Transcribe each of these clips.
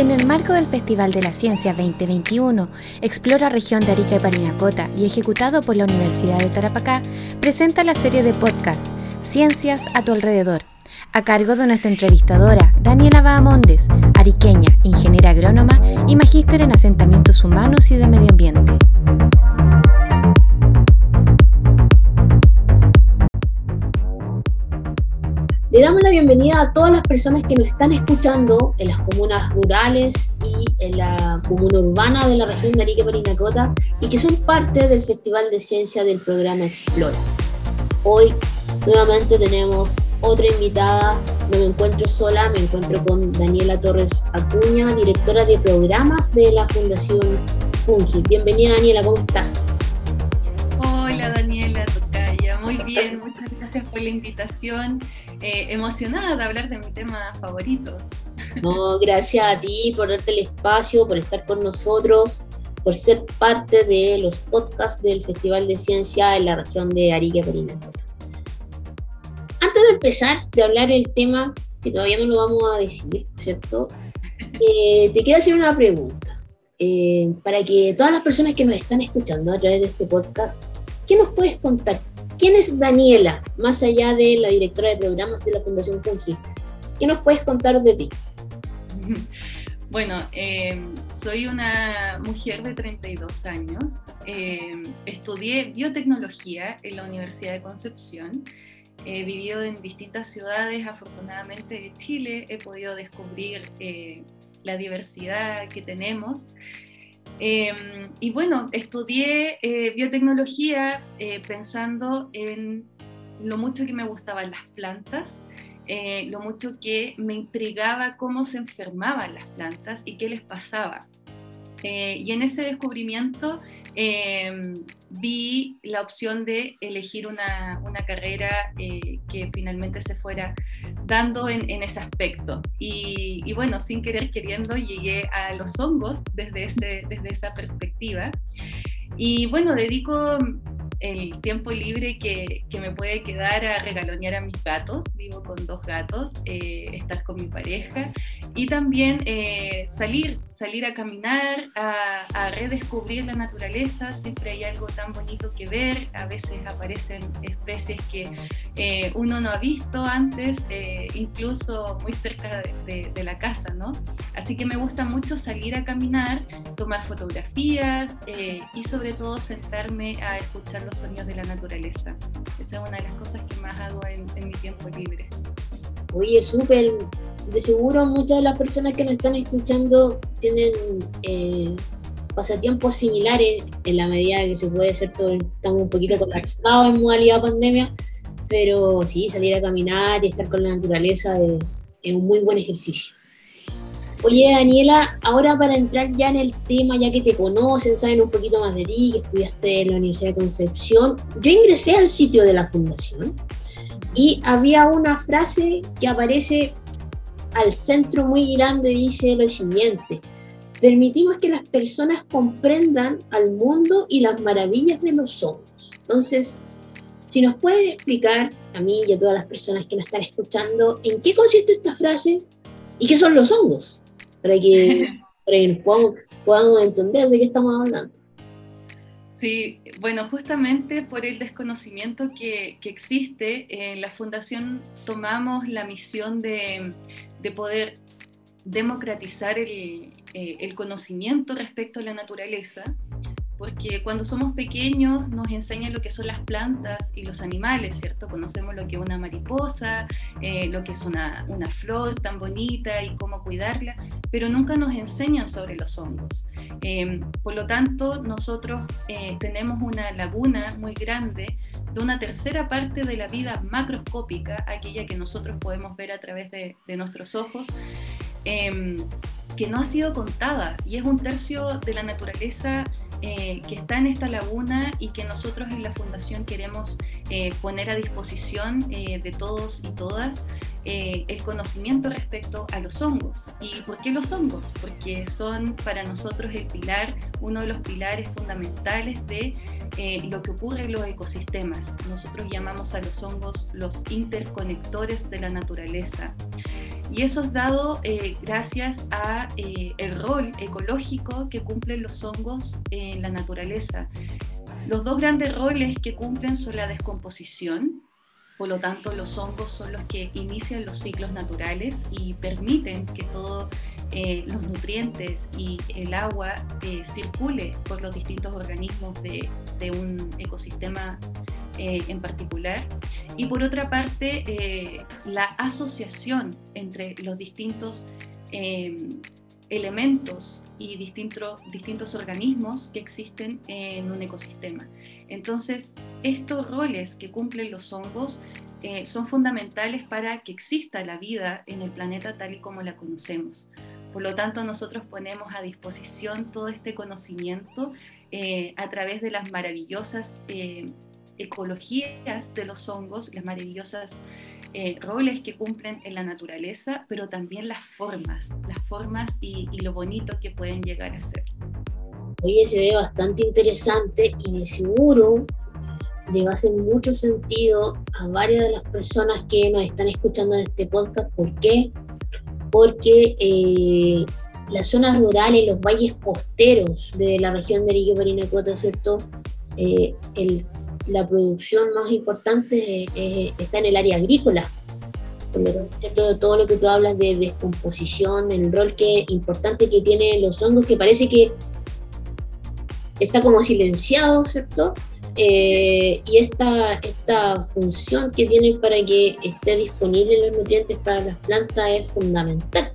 En el marco del Festival de la Ciencia 2021, Explora Región de Arica y Parinacota y ejecutado por la Universidad de Tarapacá, presenta la serie de podcast Ciencias a tu alrededor, a cargo de nuestra entrevistadora Daniela Bahamondes, ariqueña, ingeniera agrónoma y magíster en asentamientos humanos y de medio ambiente. Le damos la bienvenida a todas las personas que nos están escuchando en las comunas rurales y en la comuna urbana de la región de Arica Parinacota y que son parte del Festival de Ciencia del programa Explora. Hoy nuevamente tenemos otra invitada, no me encuentro sola, me encuentro con Daniela Torres Acuña, directora de programas de la Fundación Fungi. Bienvenida Daniela, ¿cómo estás? Hola Daniela Tocaya, muy bien, muchas gracias por la invitación eh, emocionada de hablar de mi tema favorito. No, gracias a ti por darte el espacio, por estar con nosotros, por ser parte de los podcasts del Festival de Ciencia en la región de Arica Perinacota. Antes de empezar de hablar el tema, que todavía no lo vamos a decir, ¿cierto? Eh, te quiero hacer una pregunta. Eh, para que todas las personas que nos están escuchando a través de este podcast, ¿qué nos puedes contar? ¿Quién es Daniela, más allá de la directora de programas de la Fundación Fungi? ¿Qué nos puedes contar de ti? Bueno, eh, soy una mujer de 32 años. Eh, estudié biotecnología en la Universidad de Concepción. He vivido en distintas ciudades, afortunadamente de Chile. He podido descubrir eh, la diversidad que tenemos. Em, y bueno, estudié eh, biotecnología eh, pensando en lo mucho que me gustaban las plantas, eh, lo mucho que me intrigaba cómo se enfermaban las plantas y qué les pasaba. y en ese descubrimiento em, vi la opción de elegir una, una carrera que finalmente se fuera dando en, ese aspecto. Y, bueno, sin querer queriendo, llegué a los hongos desde, ese, desde esa perspectiva. Y bueno, dedico el tiempo libre que, que, me puede quedar a regalonear a mis gatos. Vivo con dos gatos, eh, estar con mi pareja y también eh, salir, salir a caminar, a, redescubrir la naturaleza. Siempre hay algo tan bonito que ver. A veces aparecen especies que eh, uno no ha visto antes, incluso muy cerca de, de, la casa, ¿no? Así que me gusta mucho salir a caminar, tomar fotografías y sobre todo sentarme a escuchar los sonidos de la naturaleza. Esa es una de las cosas que más hago en, mi tiempo libre. Oye, súper. De seguro muchas de las personas que nos están escuchando tienen eh, pasatiempos similares en la medida que se puede ser todo. Estamos un poquito colapsados en modalidad pandemia, pero sí, salir a caminar y estar con la naturaleza es un muy buen ejercicio. Oye, Daniela, ahora para entrar ya en el tema, ya que te conocen, saben un poquito más de ti, que estudiaste en la Universidad de Concepción, yo ingresé al sitio de la fundación y había una frase que aparece al centro muy grande, dice lo siguiente, permitimos que las personas comprendan al mundo y las maravillas de los hongos. Entonces, si nos puedes explicar a mí y a todas las personas que nos están escuchando en qué consiste esta frase y qué son los hongos para que, podamos, entender de qué estamos hablando. Sí, bueno, justamente por el desconocimiento que, que, existe, en la Fundación tomamos la misión de, de poder democratizar el, eh, el, conocimiento respecto a la naturaleza porque cuando somos pequeños nos enseñan lo que son las plantas y los animales, ¿cierto? Conocemos lo que es una mariposa, eh, lo que es una, una, flor tan bonita y cómo cuidarla, pero nunca nos enseñan sobre los hongos. Eh, por lo tanto, nosotros eh, tenemos una laguna muy grande de una tercera parte de la vida macroscópica, aquella que nosotros podemos ver a través de, de nuestros ojos que no ha sido contada y es un tercio de la naturaleza eh, que está en esta laguna y que nosotros en la Fundación queremos eh, poner a disposición eh, de todos y todas el conocimiento respecto a los hongos. ¿Y por qué los hongos? Porque son para nosotros el pilar, uno de los pilares fundamentales de lo que ocurre en los ecosistemas. Nosotros llamamos a los hongos los interconectores de la naturaleza. Y eso es dado eh, gracias a eh, el rol ecológico que cumplen los hongos en la naturaleza. Los dos grandes roles que cumplen son la descomposición, por lo tanto los hongos son los que inician los ciclos naturales y permiten que todos eh, los nutrientes y el agua circule por los distintos organismos de, de un ecosistema eh, en particular, y por otra parte eh, la asociación entre los distintos eh, elementos y distintos, distintos organismos que existen en un ecosistema. Entonces, estos roles que cumplen los hongos son fundamentales para que exista la vida en el planeta tal y como la conocemos. Por lo tanto, nosotros ponemos a disposición todo este conocimiento a través de las maravillosas ecologías de los hongos, las maravillosas eh, roles que cumplen en la naturaleza, pero también las formas, las formas y, lo bonito que pueden llegar a ser. Oye, se ve bastante interesante y de seguro le va a hacer mucho sentido a varias de las personas que nos están escuchando en este podcast. ¿Por qué? Porque eh, las zonas rurales, los valles costeros de la región de Arica Parinacota, ¿cierto? Eh, el la producción más importante está en el área agrícola. Todo, todo lo que tú hablas de descomposición, el rol que importante que tienen los hongos, que parece que está como silenciado, ¿cierto? Eh, y esta, esta función que tienen para que esté disponible los nutrientes para las plantas es fundamental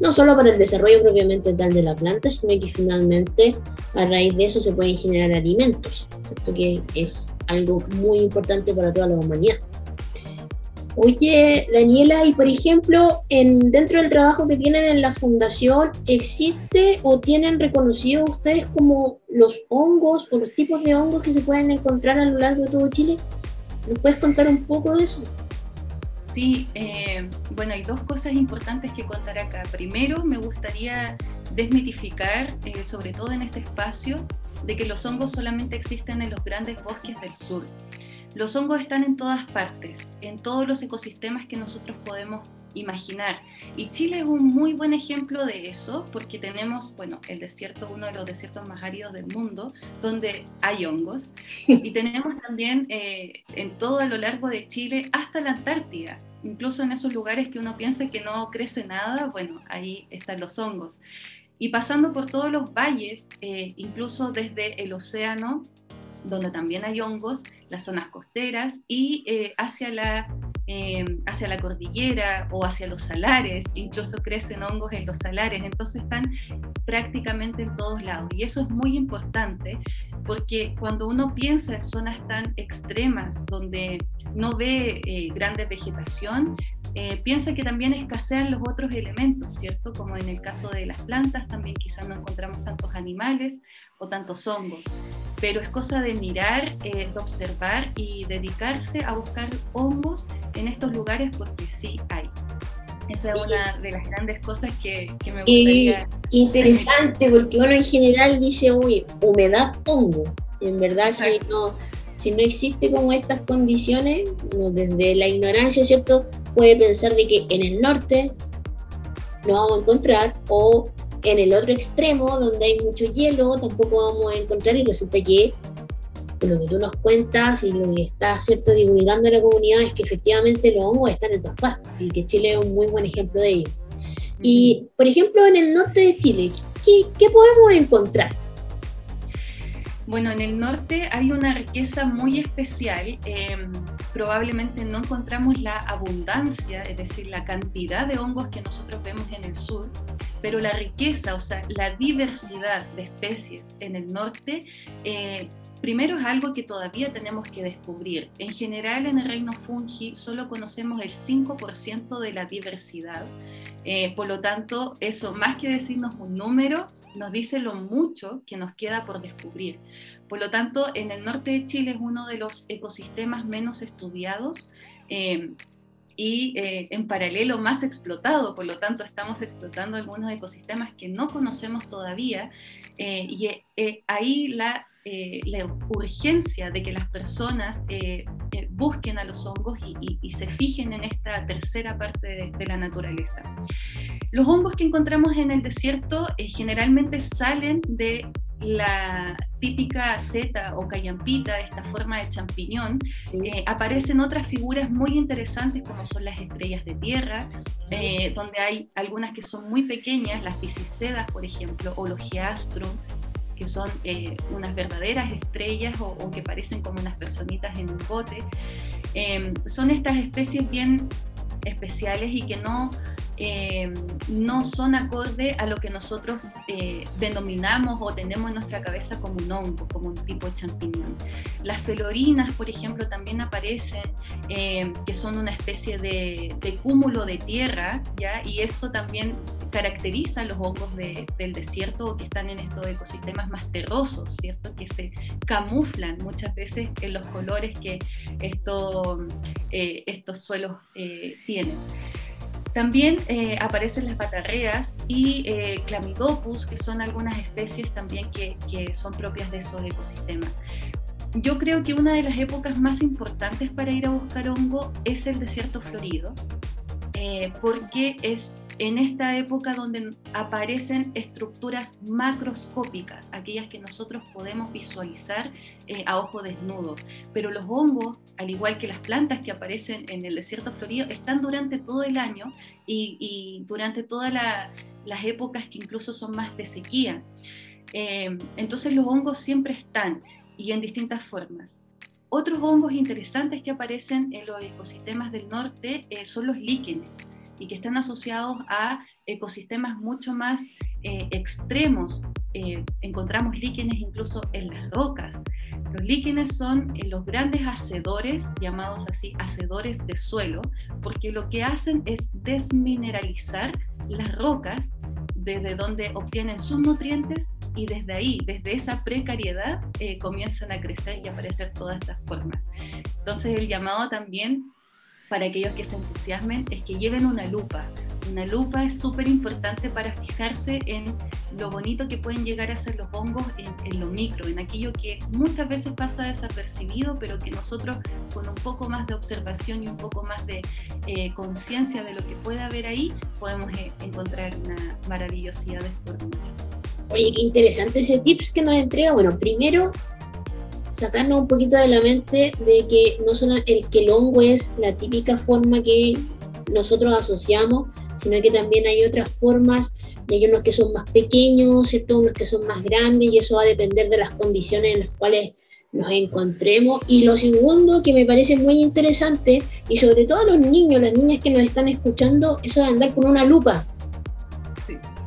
no solo para el desarrollo propiamente tal de la planta, sino que finalmente a raíz de eso se pueden generar alimentos, ¿cierto? que es algo muy importante para toda la humanidad. Oye, Daniela, y por ejemplo, en, dentro del trabajo que tienen en la fundación, ¿existe o tienen reconocido ustedes como los hongos o los tipos de hongos que se pueden encontrar a lo largo de todo Chile? ¿Nos puedes contar un poco de eso? Sí, eh, bueno, hay dos cosas importantes que contar acá. Primero, me gustaría desmitificar, eh, sobre todo en este espacio, de que los hongos solamente existen en los grandes bosques del sur. Los hongos están en todas partes, en todos los ecosistemas que nosotros podemos imaginar. Y Chile es un muy buen ejemplo de eso, porque tenemos, bueno, el desierto, uno de los desiertos más áridos del mundo, donde hay hongos. Y tenemos también eh, en todo a lo largo de Chile hasta la Antártida. Incluso en esos lugares que uno piensa que no crece nada, bueno, ahí están los hongos. Y pasando por todos los valles, eh, incluso desde el océano donde también hay hongos, las zonas costeras y eh, hacia, la, eh, hacia la cordillera o hacia los salares, incluso crecen hongos en los salares, entonces están prácticamente en todos lados. Y eso es muy importante porque cuando uno piensa en zonas tan extremas donde no ve eh, grande vegetación, eh, piensa que también escasean los otros elementos, ¿cierto? Como en el caso de las plantas, también quizás no encontramos tantos animales o tantos hongos, pero es cosa de mirar, eh, de observar y dedicarse a buscar hongos en estos lugares porque sí hay. Esa es una de las grandes cosas que, que me gustaría. Qué interesante, porque uno en general dice, uy, humedad, hongo. en verdad, si no, si no existe como estas condiciones, desde la ignorancia, ¿cierto? puede pensar de que en el norte no vamos a encontrar o en el otro extremo donde hay mucho hielo tampoco vamos a encontrar y resulta que lo que tú nos cuentas y lo que está cierto divulgando en la comunidad es que efectivamente los hongos están en todas partes y que Chile es un muy buen ejemplo de ello. Y por ejemplo en el norte de Chile, ¿qué, qué podemos encontrar? Bueno, en el norte hay una riqueza muy especial. Em, probablemente no encontramos la abundancia, es decir, la cantidad de hongos que nosotros vemos en el sur, pero la riqueza, o sea, la diversidad de especies en el norte, eh, primero es algo que todavía tenemos que descubrir. En general, en el reino fungi solo conocemos el 5% de la diversidad. Eh, por lo tanto, eso, más que decirnos un número, nos dice lo mucho que nos queda por descubrir. Por lo tanto, en el norte de Chile es uno de los ecosistemas menos estudiados eh, y eh, en paralelo más explotado. Por lo tanto, estamos explotando algunos ecosistemas que no conocemos todavía eh, y ahí la eh, la urgencia de que las personas eh, eh, busquen a los hongos y, se fijen en esta tercera parte de, la naturaleza. Los hongos que encontramos en el desierto generalmente salen de la típica seta o cayampita, esta forma de champiñón, aparecen otras figuras muy interesantes como son las estrellas de tierra, donde hay algunas que son muy pequeñas, las piscicedas, por ejemplo, o los geastrum, que son eh, unas verdaderas estrellas o, que parecen como unas personitas en un bote. Em, son estas especies bien especiales y que no, em, no son acorde a lo que nosotros eh, denominamos o tenemos en nuestra cabeza como un hongo, como un tipo de champiñón. Las felorinas, por ejemplo, también aparecen, em, que son una especie de, cúmulo de tierra, ¿ya? y eso también caracteriza los hongos del desierto o que están en estos ecosistemas más terrosos, ¿cierto? Que se camuflan muchas veces en los colores que esto, eh, estos suelos eh, tienen. También eh, aparecen las batarreas y Clamidopus, que son algunas especies también que, son propias de esos ecosistemas. Yo creo que una de las épocas más importantes para ir a buscar hongo es el desierto florido, porque es en esta época donde aparecen estructuras macroscópicas, aquellas que nosotros podemos visualizar eh, a ojo desnudo. Pero los hongos, al igual que las plantas que aparecen en el desierto florido, están durante todo el año y, durante todas las épocas que incluso son más de sequía. Eh, entonces los hongos siempre están y en distintas formas. Otros hongos interesantes que aparecen en los ecosistemas del norte eh, son los líquenes y que están asociados a ecosistemas mucho más eh, extremos. Eh, encontramos líquenes incluso en las rocas. Los líquenes son eh, los grandes hacedores, llamados así, hacedores de suelo, porque lo que hacen es desmineralizar las rocas desde donde obtienen sus nutrientes y desde ahí, desde esa precariedad, comienzan a crecer y aparecer todas estas formas. Entonces el llamado también para aquellos que se entusiasmen es que lleven una lupa. Una lupa es súper importante para fijarse en lo bonito que pueden llegar a ser los hongos en, lo micro, en aquello que muchas veces pasa desapercibido, pero que nosotros con un poco más de observación y un poco más de eh, conciencia de lo que puede haber ahí, podemos eh, encontrar una maravillosidad de formas. Oye, qué interesante ese tips que nos entrega. Bueno, primero sacarnos un poquito de la mente de que no solo el que el hongo es la típica forma que nosotros asociamos, sino que también hay otras formas, de hay unos que son más pequeños, ¿cierto? unos que son más grandes, y eso va a depender de las condiciones en las cuales nos encontremos. Y lo segundo que me parece muy interesante, y sobre todo a los niños, las niñas que nos están escuchando, eso de andar con una lupa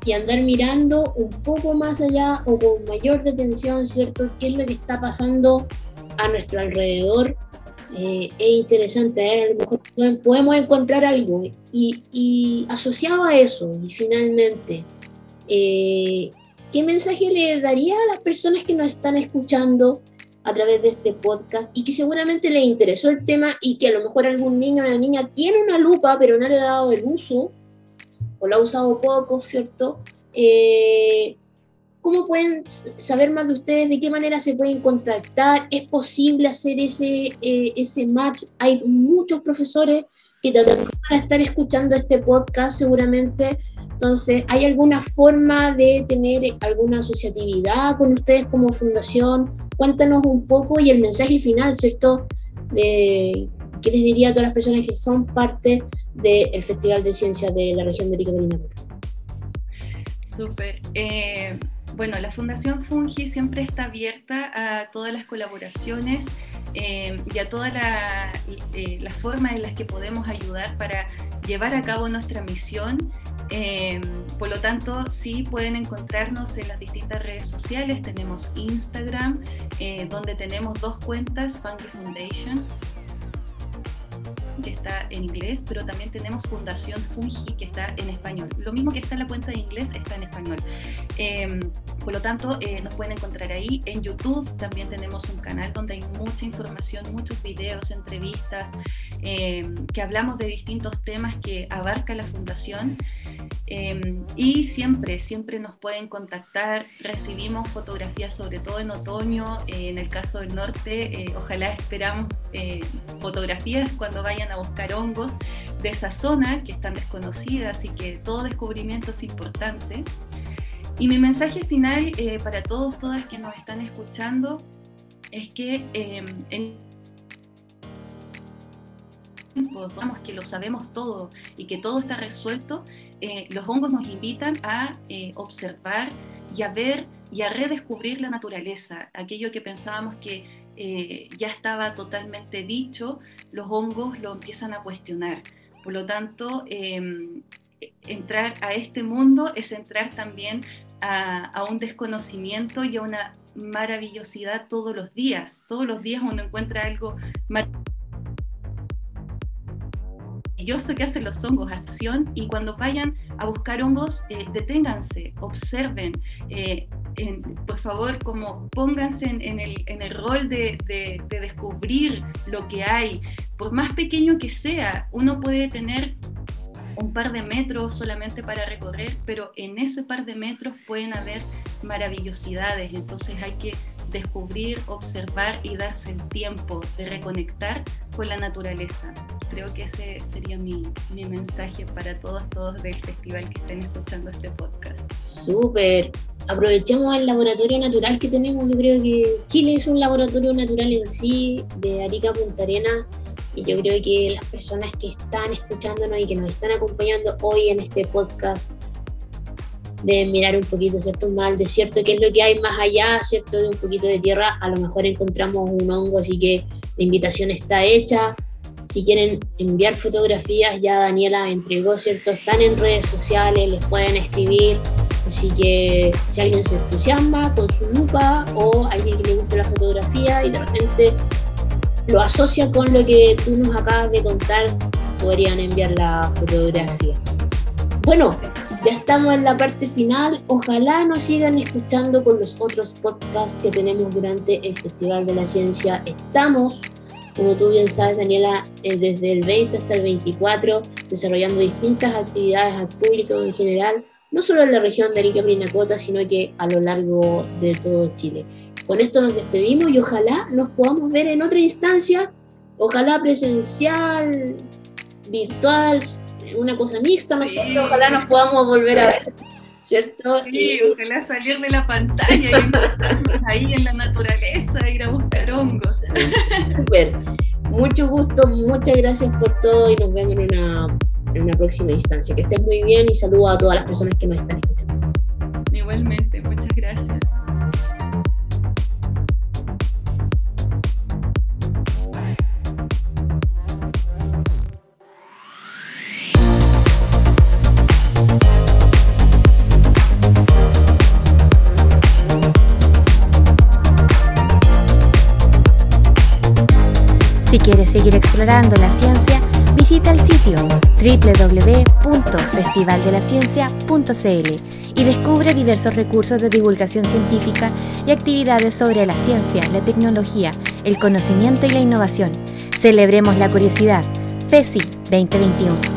y andar mirando un poco más allá o con mayor detención, ¿cierto? ¿Qué es lo que está pasando a nuestro alrededor? Eh, es interesante, ¿eh? a lo mejor podemos encontrar algo. Y, asociado a eso, y finalmente, eh, ¿qué mensaje le daría a las personas que nos están escuchando a través de este podcast y que seguramente les interesó el tema y que a lo mejor algún niño o una niña tiene una lupa pero no le ha dado el uso? O lo ha usado poco, ¿cierto? Eh, ¿Cómo pueden saber más de ustedes? ¿De qué manera se pueden contactar? ¿Es posible hacer ese, eh, ese match? Hay muchos profesores que también van a estar escuchando este podcast seguramente. Entonces, ¿hay alguna forma de tener alguna asociatividad con ustedes como fundación? Cuéntanos un poco y el mensaje final, ¿cierto? De, ¿Qué les diría a todas las personas que son parte del Festival de Ciencias de la región de Arica Súper. Eh, bueno, la Fundación Fungi siempre está abierta a todas las colaboraciones eh, y a todas eh, las formas en las que podemos ayudar para llevar a cabo nuestra misión. por lo tanto, sí pueden encontrarnos en las distintas redes sociales. Tenemos Instagram, donde tenemos dos cuentas, Fungi Foundation que está en inglés, pero también tenemos Fundación Fungi, que está en español. Lo mismo que está en la cuenta de inglés, está en español. Em, por lo tanto, eh, nos pueden encontrar ahí. En YouTube también tenemos un canal donde hay mucha información, muchos videos, entrevistas, em, que hablamos de distintos temas que abarca la fundación. Em, y siempre, siempre nos pueden contactar. Recibimos fotografías, sobre todo en otoño. Eh, en el caso del norte, eh, ojalá esperamos eh, fotografías cuando vayan a buscar hongos de esa zona que están desconocidas, así que todo descubrimiento es importante. Y mi mensaje final para todos, todas que nos están escuchando, es que em, en vamos que lo sabemos todo y que todo está resuelto, eh, los hongos nos invitan a eh, observar y a ver y a redescubrir la naturaleza. Aquello que pensábamos que eh, ya estaba totalmente dicho, los hongos lo empiezan a cuestionar. Por lo tanto, em, entrar a este mundo es entrar también a, a, un desconocimiento y a una maravillosidad todos los días. Todos los días uno encuentra algo maravilloso sé que hacen los hongos, acción, y cuando vayan a buscar hongos, eh, deténganse, observen, eh, por favor, como pónganse en, el, en el, rol de, de, de, descubrir lo que hay, por más pequeño que sea, uno puede tener un par de metros solamente para recorrer, pero en ese par de metros pueden haber maravillosidades, entonces hay que descubrir, observar y darse el tiempo de reconectar con la naturaleza. Creo que ese sería mi, mi mensaje para todos, todos del festival que estén escuchando este podcast. Súper. Aprovechemos el laboratorio natural que tenemos. Yo creo que Chile es un laboratorio natural en sí, de Arica Punta Arena. Y yo creo que las personas que están escuchándonos y que nos están acompañando hoy en este podcast de mirar un poquito, ¿cierto? Mal desierto, qué es lo que hay más allá, ¿cierto? De un poquito de tierra, a lo mejor encontramos un hongo, así que la invitación está hecha. Si quieren enviar fotografías, ya Daniela entregó, ¿cierto? Están en redes sociales, les pueden escribir. Así que si alguien se entusiasma con su lupa o alguien que le guste la fotografía y de repente lo asocia con lo que tú nos acabas de contar, podrían enviar la fotografía. Bueno, ya estamos en la parte final. Ojalá nos sigan escuchando con los otros podcasts que tenemos durante el Festival de la Ciencia. Estamos, como tú bien sabes, Daniela, eh, desde el 20 hasta el 24, desarrollando distintas actividades al público en general, no solo en la región de Arica Prinacota, sino que a lo largo de todo Chile. Con esto nos despedimos y ojalá nos podamos ver en otra instancia, ojalá presencial, virtual, una cosa mixta, no sé, ojalá nos podamos volver a ver. ¿Cierto? Sí, ojalá salir de la pantalla y ahí en la naturaleza, ir a buscar hongos. Super. Mucho gusto, muchas gracias por todo y nos vemos en una, en una próxima instancia. Que estén muy bien y saludo a todas las personas que nos están escuchando. Igualmente, muchas gracias. Quieres seguir explorando la ciencia, visita el sitio www.festivaldelaciencia.cl y descubre diversos recursos de divulgación científica y actividades sobre la ciencia, la tecnología, el conocimiento y la innovación. Celebremos la curiosidad. FESI 2021.